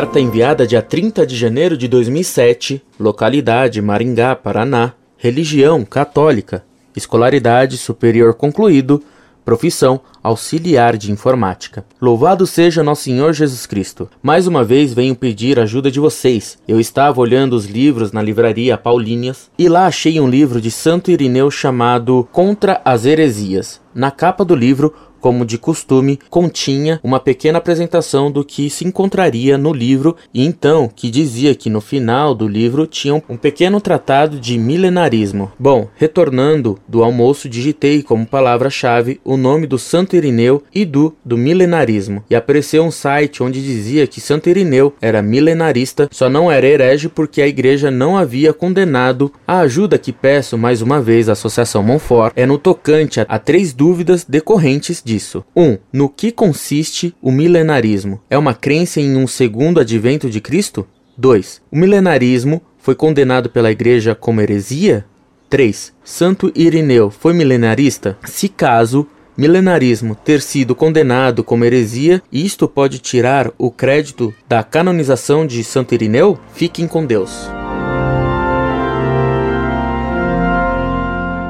Carta enviada dia 30 de janeiro de 2007, localidade Maringá, Paraná, religião católica, escolaridade superior concluído, profissão auxiliar de informática. Louvado seja nosso Senhor Jesus Cristo. Mais uma vez venho pedir ajuda de vocês. Eu estava olhando os livros na livraria Paulinhas e lá achei um livro de Santo Irineu chamado Contra as Heresias. Na capa do livro como de costume, continha uma pequena apresentação do que se encontraria no livro e então que dizia que no final do livro tinha um pequeno tratado de milenarismo. Bom, retornando do almoço, digitei como palavra-chave o nome do Santo Irineu e do do milenarismo e apareceu um site onde dizia que Santo Irineu era milenarista, só não era herege porque a igreja não havia condenado. A ajuda que peço mais uma vez à Associação Monfort é no tocante a, a três dúvidas decorrentes disso. 1. Um, no que consiste o milenarismo? É uma crença em um segundo advento de Cristo? 2. O milenarismo foi condenado pela Igreja como heresia? 3. Santo Irineu foi milenarista? Se caso milenarismo ter sido condenado como heresia, isto pode tirar o crédito da canonização de Santo Irineu? Fiquem com Deus.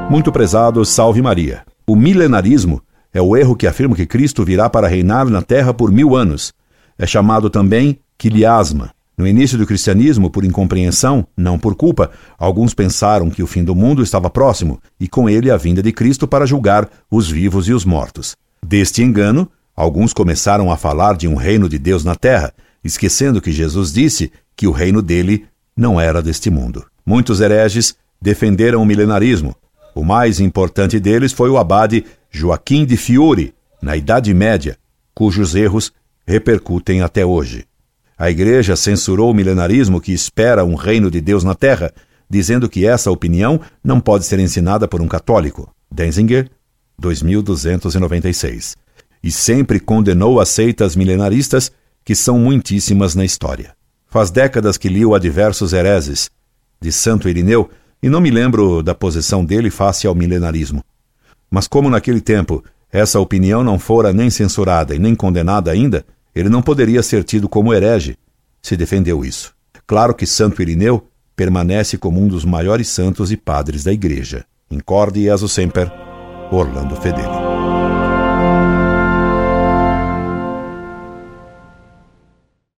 Muito prezado, salve Maria. O milenarismo é o erro que afirma que Cristo virá para reinar na terra por mil anos. É chamado também quiliasma. No início do cristianismo, por incompreensão, não por culpa, alguns pensaram que o fim do mundo estava próximo e com ele a vinda de Cristo para julgar os vivos e os mortos. Deste engano, alguns começaram a falar de um reino de Deus na terra, esquecendo que Jesus disse que o reino dele não era deste mundo. Muitos hereges defenderam o milenarismo. O mais importante deles foi o abade Joaquim de Fiore, na Idade Média, cujos erros repercutem até hoje. A Igreja censurou o milenarismo que espera um reino de Deus na Terra, dizendo que essa opinião não pode ser ensinada por um católico. Denzinger, 2296. E sempre condenou as seitas milenaristas, que são muitíssimas na história. Faz décadas que li o Adversos Hereses, de Santo Irineu, e não me lembro da posição dele face ao milenarismo. Mas como naquele tempo essa opinião não fora nem censurada e nem condenada ainda, ele não poderia ser tido como herege. Se defendeu isso. Claro que Santo Irineu permanece como um dos maiores santos e padres da Igreja. Incorde e aso semper, Orlando Fedeli.